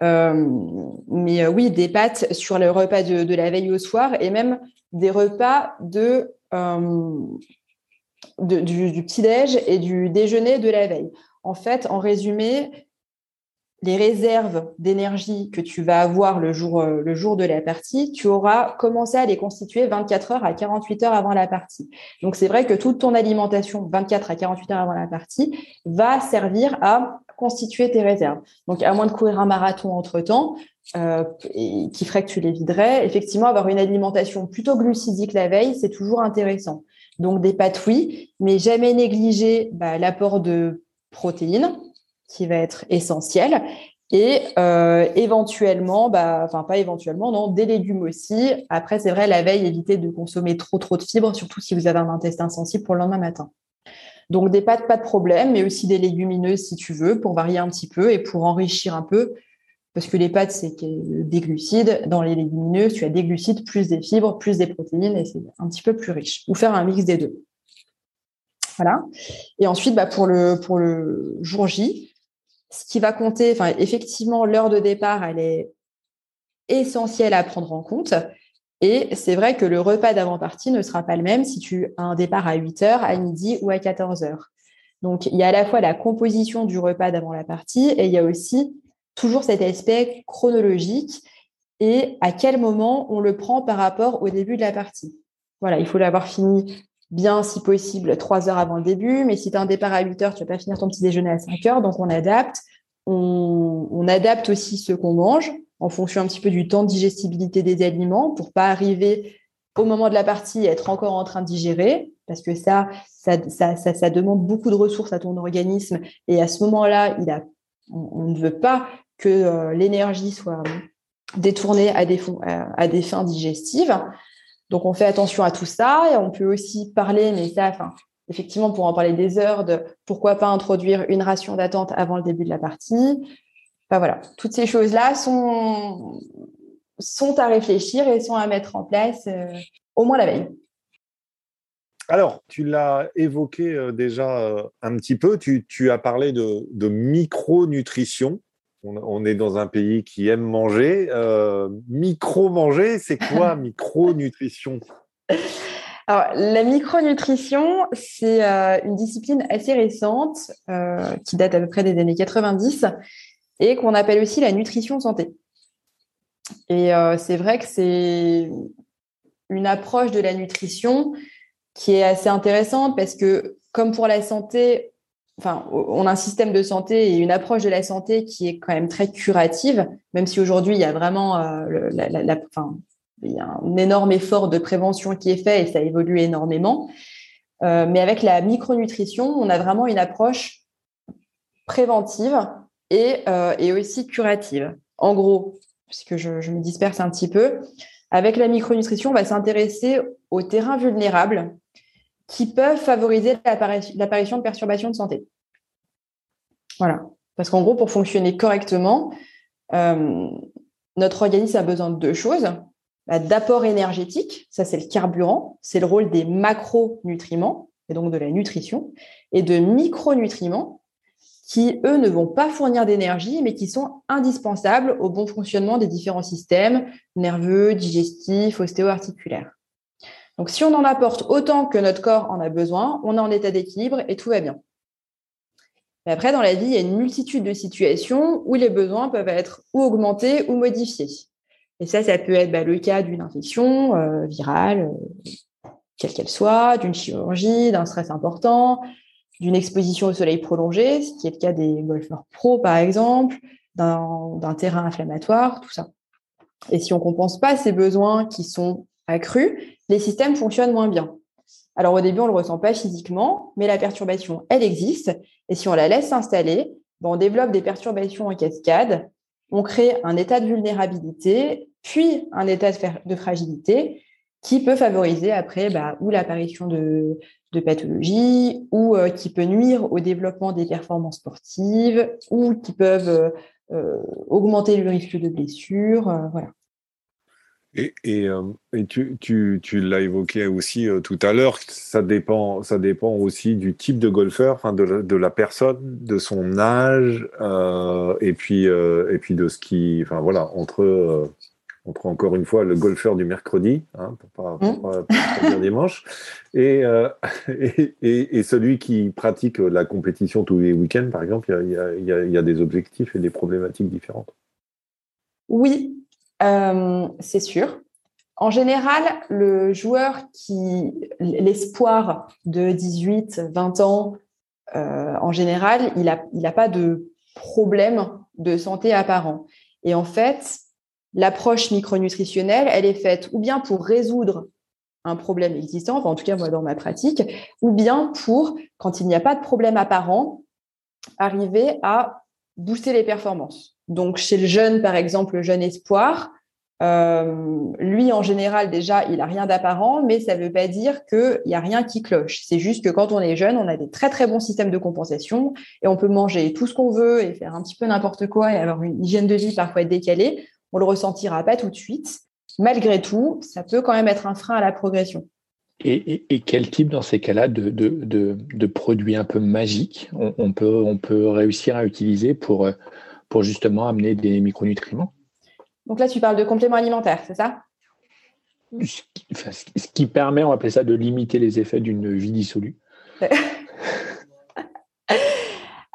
S2: mais oui, des pâtes sur le repas de, la veille au soir et même des repas de du, petit-déj et du déjeuner de la veille. En fait, en résumé, les réserves d'énergie que tu vas avoir le jour, euh, le jour de la partie, tu auras commencé à les constituer 24 heures à 48 heures avant la partie. Donc, c'est vrai que toute ton alimentation, 24 à 48 heures avant la partie, va servir à constituer tes réserves. Donc, à moins de courir un marathon entre-temps, euh, qui ferait que tu les viderais, effectivement, avoir une alimentation plutôt glucidique la veille, c'est toujours intéressant. Donc, des pâtes, oui, mais jamais négliger bah, l'apport de protéines, qui va être essentiel, et euh, éventuellement, bah, enfin pas éventuellement, non, des légumes aussi. Après, c'est vrai, la veille, évitez de consommer trop trop de fibres, surtout si vous avez un intestin sensible pour le lendemain matin. Donc des pâtes, pas de problème, mais aussi des légumineuses si tu veux, pour varier un petit peu et pour enrichir un peu. Parce que les pâtes, c'est des glucides. Dans les légumineuses, tu as des glucides, plus des fibres, plus des protéines, et c'est un petit peu plus riche. Ou faire un mix des deux. Voilà. Et ensuite, bah, pour, le, jour J, ce qui va compter, effectivement, l'heure de départ, elle est essentielle à prendre en compte. Et c'est vrai que le repas d'avant-partie ne sera pas le même si tu as un départ à 8 heures, à midi ou à 14 heures. Donc, il y a à la fois la composition du repas d'avant la partie et il y a aussi toujours cet aspect chronologique et à quel moment on le prend par rapport au début de la partie. Voilà, il faut l'avoir fini bien, si possible, trois heures avant le début. Mais si tu as un départ à 8 heures, tu vas pas finir ton petit déjeuner à 5 heures. Donc, on adapte. On, adapte aussi ce qu'on mange en fonction un petit peu du temps de digestibilité des aliments pour pas arriver au moment de la partie et être encore en train de digérer. Parce que ça, ça, ça, demande beaucoup de ressources à ton organisme. Et à ce moment-là, il a, on, ne veut pas que euh, l'énergie soit détournée à des, à des fins digestives. Donc, on fait attention à tout ça on peut aussi parler, mais ça, enfin, effectivement, pour en parler des heures, de pourquoi pas introduire une ration d'attente avant le début de la partie. Enfin, voilà, toutes ces choses-là sont, à réfléchir et sont à mettre en place euh, au moins la veille.
S1: Alors, tu l'as évoqué euh, déjà euh, un petit peu, tu, tu as parlé de, de micronutrition on, est dans un pays qui aime manger. Euh, micro-manger, c'est quoi [laughs] micronutrition?
S2: Alors, la micronutrition, c'est euh, une discipline assez récente euh, qui date à peu près des années 90 et qu'on appelle aussi la nutrition santé. Et c'est vrai que c'est une approche de la nutrition qui est assez intéressante parce que, comme pour la santé, on a un système de santé et une approche de la santé qui est quand même très curative, même si aujourd'hui il y a vraiment euh, un énorme effort de prévention qui est fait et ça évolue énormément. Euh, mais avec la micronutrition, on a vraiment une approche préventive et, euh, et aussi curative. En gros, puisque je, je me disperse un petit peu, avec la micronutrition, on va s'intéresser aux terrains vulnérables qui peuvent favoriser l'apparition de perturbations de santé. Voilà. Parce qu'en gros, pour fonctionner correctement, euh, notre organisme a besoin de deux choses. Bah, d'apport énergétique, ça c'est le carburant, c'est le rôle des macronutriments, et donc de la nutrition, et de micronutriments, qui, eux, ne vont pas fournir d'énergie, mais qui sont indispensables au bon fonctionnement des différents systèmes nerveux, digestifs, ostéo-articulaires. Donc, si on en apporte autant que notre corps en a besoin, on est en état d'équilibre et tout va bien. Mais après, dans la vie, il y a une multitude de situations où les besoins peuvent être ou augmentés ou modifiés. Et ça, ça peut être bah, le cas d'une infection euh, virale, euh, quelle qu'elle soit, d'une chirurgie, d'un stress important, d'une exposition au soleil prolongée, ce qui est le cas des golfeurs pro, par exemple, d'un terrain inflammatoire, tout ça. Et si on ne compense pas ces besoins qui sont accrus, les systèmes fonctionnent moins bien. Alors au début, on ne le ressent pas physiquement, mais la perturbation, elle existe. Et si on la laisse s'installer, ben, on développe des perturbations en cascade, on crée un état de vulnérabilité, puis un état de fragilité qui peut favoriser après bah, ou l'apparition de, pathologies, ou euh, qui peut nuire au développement des performances sportives, ou qui peuvent euh, euh, augmenter le risque de blessure. voilà.
S1: Et, euh, tu, l'as évoqué aussi euh, tout à l'heure, ça dépend, ça dépend aussi du type de golfeur, de, la personne, de son âge, euh, et puis et puis de ce qui, enfin voilà, entre entre encore une fois le golfeur du mercredi, hein, pour pas, pas, dire dimanche, [laughs] et, et, celui qui pratique la compétition tous les week-ends, par exemple, il y a des objectifs et des problématiques différentes.
S2: Oui, euh, c'est sûr. En général, le joueur qui, l'espoir de 18, 20 ans, euh, en général, il n'a a pas de problème de santé apparent. Et en fait, l'approche micronutritionnelle, elle est faite ou bien pour résoudre un problème existant, en tout cas moi dans ma pratique, ou bien pour, quand il n'y a pas de problème apparent, arriver à booster les performances. Donc chez le jeune, par exemple, le jeune espoir, euh, lui, en général, déjà, il a rien d'apparent, mais ça ne veut pas dire qu'il n'y a rien qui cloche. C'est juste que quand on est jeune, on a des très très bons systèmes de compensation et on peut manger tout ce qu'on veut et faire un petit peu n'importe quoi et avoir une hygiène de vie parfois décalée. On le ressentira pas tout de suite. Malgré tout, ça peut quand même être un frein à la progression.
S4: Et, quel type, dans ces cas-là, de, de, produits un peu magiques on, peut, on peut réussir à utiliser pour, pour justement amener des micronutriments
S2: donc là, tu parles de compléments alimentaires, c'est ça?
S4: Ce qui permet, on va appeler ça, de limiter les effets d'une vie dissolue. [laughs]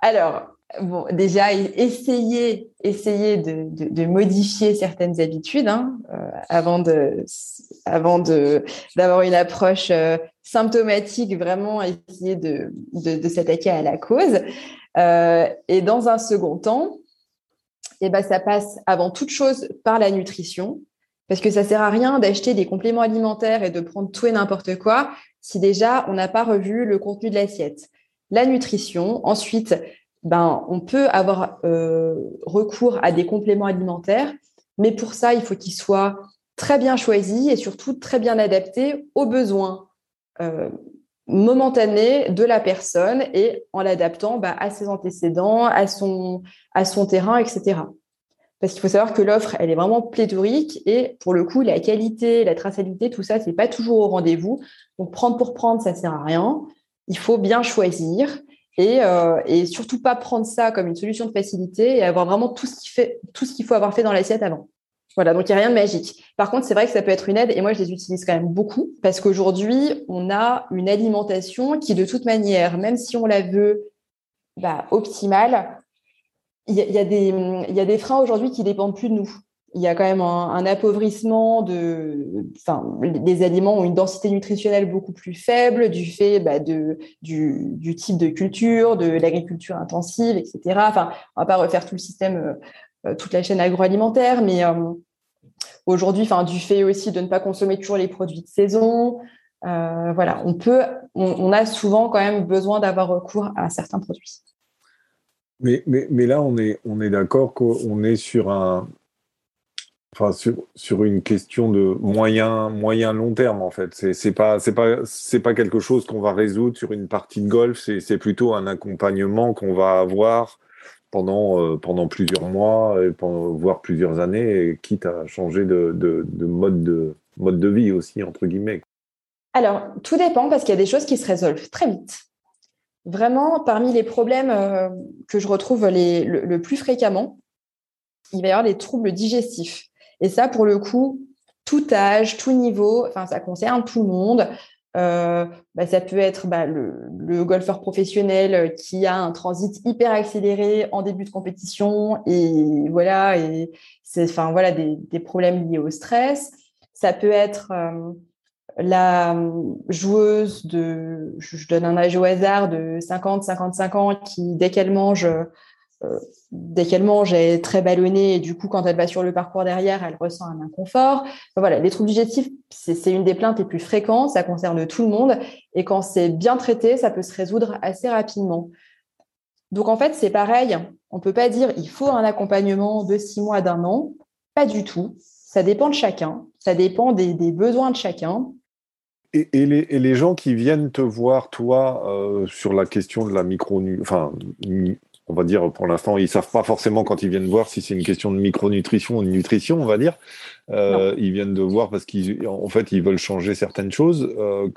S2: Alors, bon, déjà, essayer, essayer de, modifier certaines habitudes hein, euh, avant de, avant de, d'avoir une approche euh, symptomatique, vraiment essayer de, de, s'attaquer à la cause. Euh, et dans un second temps, eh ben, ça passe avant toute chose par la nutrition, parce que ça sert à rien d'acheter des compléments alimentaires et de prendre tout et n'importe quoi si déjà on n'a pas revu le contenu de l'assiette. La nutrition, ensuite, ben, on peut avoir euh, recours à des compléments alimentaires, mais pour ça, il faut qu'ils soient très bien choisis et surtout très bien adaptés aux besoins euh, momentanée de la personne et en l'adaptant bah, à ses antécédents, à son, terrain, etc. Parce qu'il faut savoir que l'offre, elle est vraiment pléthorique et pour le coup, la qualité, la traçabilité, tout ça, c'est pas toujours au rendez-vous. Donc prendre pour prendre, ça sert à rien. Il faut bien choisir et, euh, et surtout pas prendre ça comme une solution de facilité et avoir vraiment tout ce qu'il faut avoir fait dans l'assiette avant. Voilà, donc il n'y a rien de magique. Par contre, c'est vrai que ça peut être une aide et moi, je les utilise quand même beaucoup parce qu'aujourd'hui, on a une alimentation qui, de toute manière, même si on la veut bah, optimale, il y, a, des, freins aujourd'hui qui dépendent plus de nous. Il y a quand même un, appauvrissement de, enfin, les aliments ont une densité nutritionnelle beaucoup plus faible du fait bah, de, du, du, type de culture, de l'agriculture intensive, etc. Enfin, on va pas refaire tout le système euh, toute la chaîne agroalimentaire, mais euh, aujourd'hui, enfin, du fait aussi de ne pas consommer toujours les produits de saison, euh, voilà, on peut, on, a souvent quand même besoin d'avoir recours à certains produits.
S1: Mais, mais, mais là, on est, on est d'accord qu'on est sur un, enfin sur, sur, une question de moyen moyen long terme en fait c'est c'est pas c'est pas c'est pas quelque chose qu'on va résoudre sur une partie de golf c'est plutôt un accompagnement qu'on va avoir pendant, euh, pendant plusieurs mois, et voire plusieurs années, quitte à changer de, de, mode, de mode de vie aussi, entre guillemets.
S2: Alors, tout dépend parce qu'il y a des choses qui se résolvent très vite. Vraiment, parmi les problèmes euh, que je retrouve les, le, plus fréquemment, il va y avoir des troubles digestifs. Et ça, pour le coup, tout âge, tout niveau, ça concerne tout le monde. Euh, bah, ça peut être bah, le, golfeur professionnel qui a un transit hyper accéléré en début de compétition et voilà et c'est enfin voilà des, des, problèmes liés au stress. Ça peut être euh, la joueuse de je donne un âge au hasard de 50 55 ans qui dès qu'elle mange dès qu'elle mange, elle est très ballonnée et du coup, quand elle va sur le parcours derrière, elle ressent un inconfort. voilà, les troubles digestifs, c'est une des plaintes les plus fréquentes, ça concerne tout le monde et quand c'est bien traité, ça peut se résoudre assez rapidement. Donc en fait, c'est pareil, on peut pas dire il faut un accompagnement de six mois, d'un an, pas du tout. Ça dépend de chacun, ça dépend des, besoins de chacun.
S1: Et, les, gens qui viennent te voir, toi, euh, sur la question de la micro, enfin, on va dire pour l'instant, ils savent pas forcément quand ils viennent voir si c'est une question de micronutrition ou de nutrition, on va dire. Euh, ils viennent de voir parce qu'en fait, ils veulent changer certaines choses. Euh,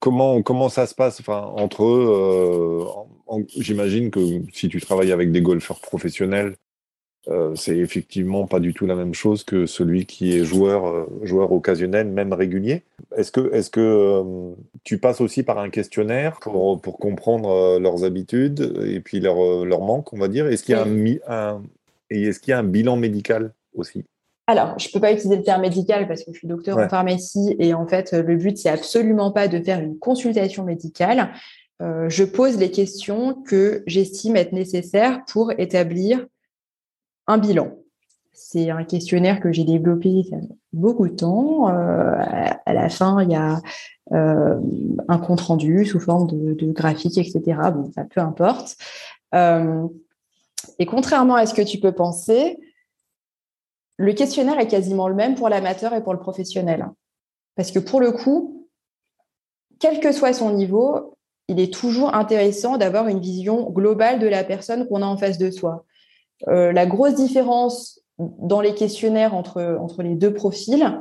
S1: comment comment ça se passe enfin, entre eux euh, J'imagine que si tu travailles avec des golfeurs professionnels, euh, c'est effectivement pas du tout la même chose que celui qui est joueur, euh, joueur occasionnel, même régulier. Est-ce que, est-ce que euh, tu passes aussi par un questionnaire pour, pour comprendre leurs habitudes et puis leur, leur manque, on va dire? Est-ce qu'il y a un, et est-ce qu'il y a un bilan médical aussi?
S2: Alors, je ne peux pas utiliser le terme médical parce que je suis docteur en pharmacie et en fait, le but, c'est absolument pas de faire une consultation médicale. je pose les questions que j'estime être nécessaires pour établir un bilan. C'est un questionnaire que j'ai développé il y a beaucoup de temps. à la fin, il y a un compte rendu sous forme de, graphique, etc. Bon, ça peu importe. et contrairement à ce que tu peux penser, le questionnaire est quasiment le même pour l'amateur et pour le professionnel. Parce que pour le coup, quel que soit son niveau, il est toujours intéressant d'avoir une vision globale de la personne qu'on a en face de soi. Euh, la grosse différence dans les questionnaires entre, les deux profils,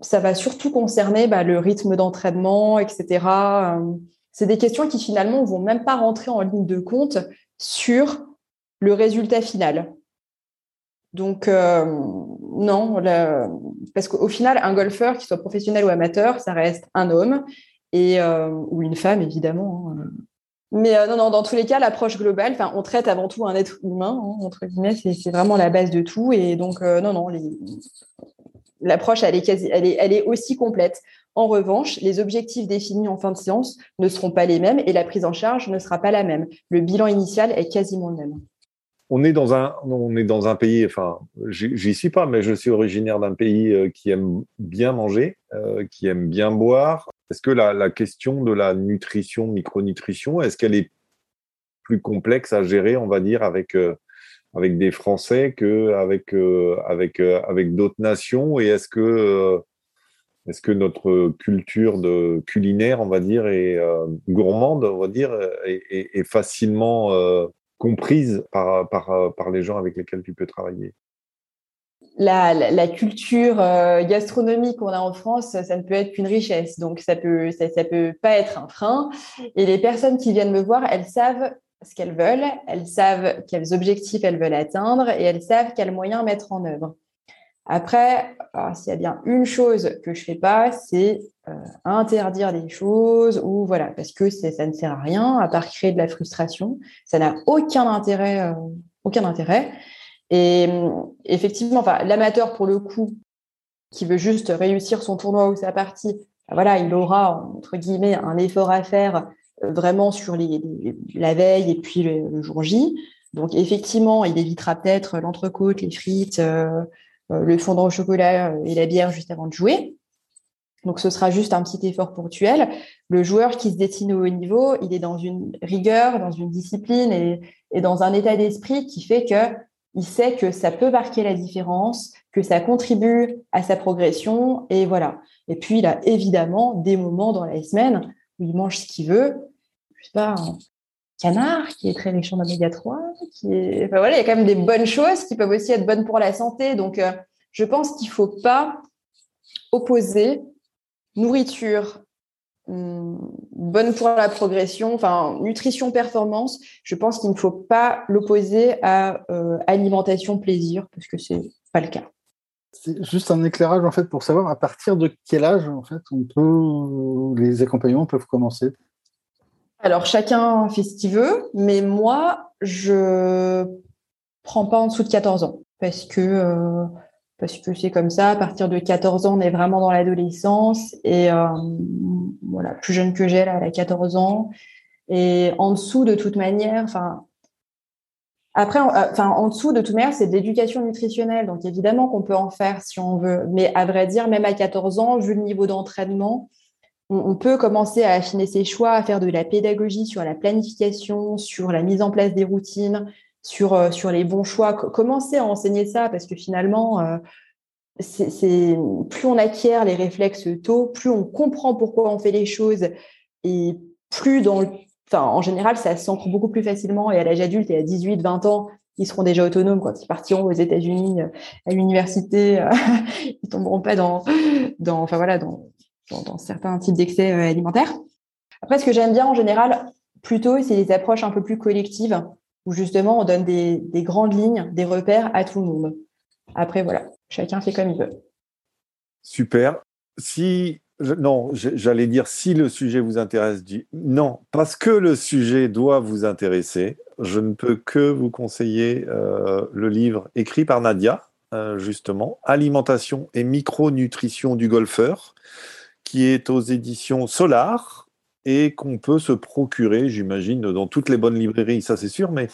S2: ça va surtout concerner bah, le rythme d'entraînement, etc. Euh, c'est des questions qui finalement ne vont même pas rentrer en ligne de compte sur le résultat final. Donc, euh, non, parce qu'au final, un golfeur, qu'il soit professionnel ou amateur, ça reste un homme ou une femme, évidemment. Hein. Mais euh, non, non, dans tous les cas, l'approche globale, on traite avant tout un être humain, hein, entre guillemets, c'est vraiment la base de tout. Et donc, non, non, l'approche, elle, est elle, est, elle est aussi complète. En revanche, les objectifs définis en fin de séance ne seront pas les mêmes et la prise en charge ne sera pas la même. Le bilan initial est quasiment le même
S1: on est dans un, on est dans un pays, enfin, j'y suis pas, mais je suis originaire d'un pays euh, qui aime bien manger, euh, qui aime bien boire. Est-ce que la, question de la nutrition, micronutrition, est-ce qu'elle est plus complexe à gérer, on va dire, avec euh, avec des Français que avec avec avec d'autres nations? Et est-ce que est-ce que notre culture de culinaire, on va dire, est gourmande, on va dire, est, facilement comprise par, par, par les gens avec lesquels tu peux travailler?
S2: La, la, culture euh, gastronomique qu'on a en France, ça ne peut être qu'une richesse. Donc, ça peut, ça, ça, peut pas être un frein. Et les personnes qui viennent me voir, elles savent ce qu'elles veulent, elles savent quels objectifs elles veulent atteindre et elles savent quels moyens mettre en œuvre. Après, s'il y a bien une chose que je fais pas, c'est euh, interdire des choses ou voilà, parce que ça ne sert à rien à part créer de la frustration. Ça n'a aucun intérêt, euh, aucun intérêt. Et effectivement, l'amateur pour le coup, qui veut juste réussir son tournoi ou sa partie, ben voilà, il aura entre guillemets un effort à faire euh, vraiment sur la veille et puis le, jour J. Donc effectivement, il évitera peut-être l'entrecôte, les frites. Euh, le fondant au chocolat euh, et la bière juste avant de jouer. Donc, ce sera juste un petit effort ponctuel. Le joueur qui se destine au haut niveau, il est dans une rigueur, dans une discipline et, dans un état d'esprit qui fait que il sait que ça peut marquer la différence, que ça contribue à sa progression et voilà. Et puis, il a évidemment des moments dans la semaine où il mange ce qu'il veut. Je sais pas, canard, qui est très riche en oméga 3, qui est... Enfin, voilà, il y a quand même des bonnes choses qui peuvent aussi être bonnes pour la santé. Donc, euh, je pense qu'il ne faut pas opposer nourriture hum, bonne pour la progression, enfin nutrition performance. Je pense qu'il ne faut pas l'opposer à euh, alimentation plaisir parce que c'est pas le cas.
S3: C'est juste un éclairage en fait pour savoir à partir de quel âge en fait on peut les accompagnements peuvent commencer.
S2: Alors, chacun fait ce qu'il veut, mais moi, je prends pas en dessous de 14 ans parce que euh, parce que c'est comme ça. À partir de 14 ans, on est vraiment dans l'adolescence et euh, voilà, plus jeune que j'ai elle a 14 ans et en dessous de toute manière, enfin. Après, en dessous, de toute manière, c'est de l'éducation nutritionnelle. Donc, évidemment qu'on peut en faire si on veut. Mais à vrai dire, même à 14 ans, vu le niveau d'entraînement, on, peut commencer à affiner ses choix, à faire de la pédagogie sur la planification, sur la mise en place des routines, sur, euh, les bons choix. Commencer à enseigner ça parce que finalement, euh, plus on acquiert les réflexes tôt, plus on comprend pourquoi on fait les choses et plus dans enfin, en général, ça s'ancre beaucoup plus facilement et à l'âge adulte et à 18, 20 ans, ils seront déjà autonomes quand ils partiront aux États-Unis euh, à l'université. [laughs] ils tomberont pas dans, dans, enfin voilà, dans, dans, certains types d'excès euh, alimentaires. Après, ce que j'aime bien en général, plutôt, c'est les approches un peu plus collectives, où justement on donne des, grandes lignes, des repères à tout le monde. Après, voilà, chacun fait comme il veut.
S1: Super. Si non, j'allais dire si le sujet vous intéresse. Non, parce que le sujet doit vous intéresser. Je ne peux que vous conseiller euh, le livre écrit par Nadia, euh, justement, Alimentation et micronutrition du golfeur, qui est aux éditions Solar et qu'on peut se procurer, j'imagine, dans toutes les bonnes librairies, ça c'est sûr, mais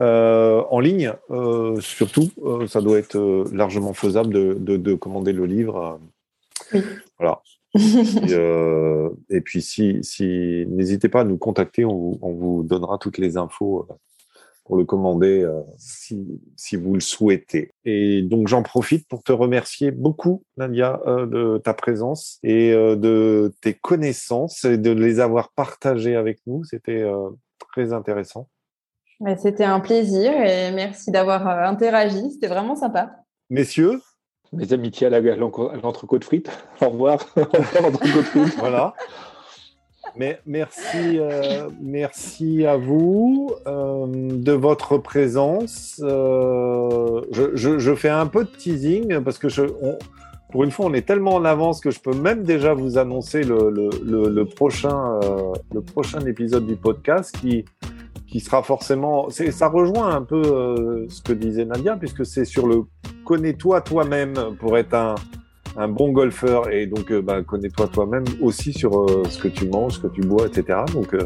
S1: euh, en ligne, euh, surtout, euh, ça doit être largement faisable de, commander le livre.
S2: Oui.
S1: Voilà. et, puis, si, si n'hésitez pas à nous contacter, on, vous donnera toutes les infos pour le commander si, si, vous le souhaitez. Et donc j'en profite pour te remercier beaucoup, Nadia, de ta présence et de tes connaissances et de les avoir partagées avec nous. C'était très intéressant.
S2: C'était un plaisir et merci d'avoir euh, interagi. C'était vraiment sympa.
S1: Messieurs?
S4: Mes amitiés à l'entrecôte frites. [laughs] [laughs] Au revoir. l'entrecôte
S1: frites. Voilà. Mais merci, euh, merci à vous euh, de votre présence. je, fais un peu de teasing parce que je, pour une fois, on est tellement en avance que je peux même déjà vous annoncer le, le prochain, le prochain épisode du podcast qui, qui sera forcément. Ça rejoint un peu euh, ce que disait Nadia, puisque c'est sur le connais-toi toi-même pour être un, un, bon golfeur et donc euh, bah, connais-toi toi-même aussi sur euh, ce que tu manges, ce que tu bois, etc. Donc,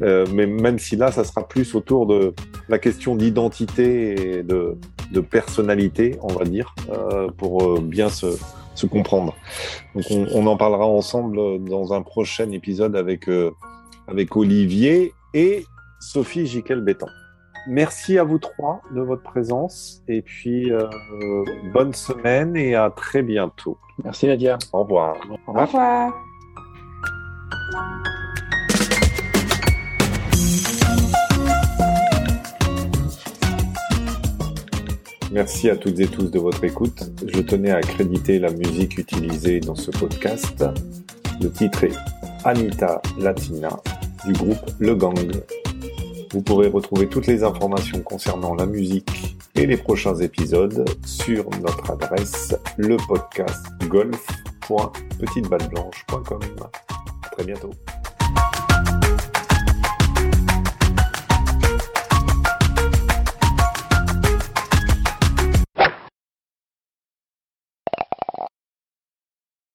S1: mais même si là, ça sera plus autour de la question d'identité et de, de, personnalité, on va dire, pour bien se, se comprendre. Donc on, on, en parlera ensemble dans un prochain épisode avec, avec Olivier et Sophie Jiquel-Bétan. Merci à vous trois de votre présence et puis euh, bonne semaine et à très bientôt.
S4: Merci Nadia.
S1: Au revoir.
S2: Au revoir.
S1: Merci à toutes et tous de votre écoute. Je tenais à accréditer la musique utilisée dans ce podcast. Le titre est Anita Latina du groupe Le Gang vous pourrez retrouver toutes les informations concernant la musique et les prochains épisodes sur notre adresse le très bientôt.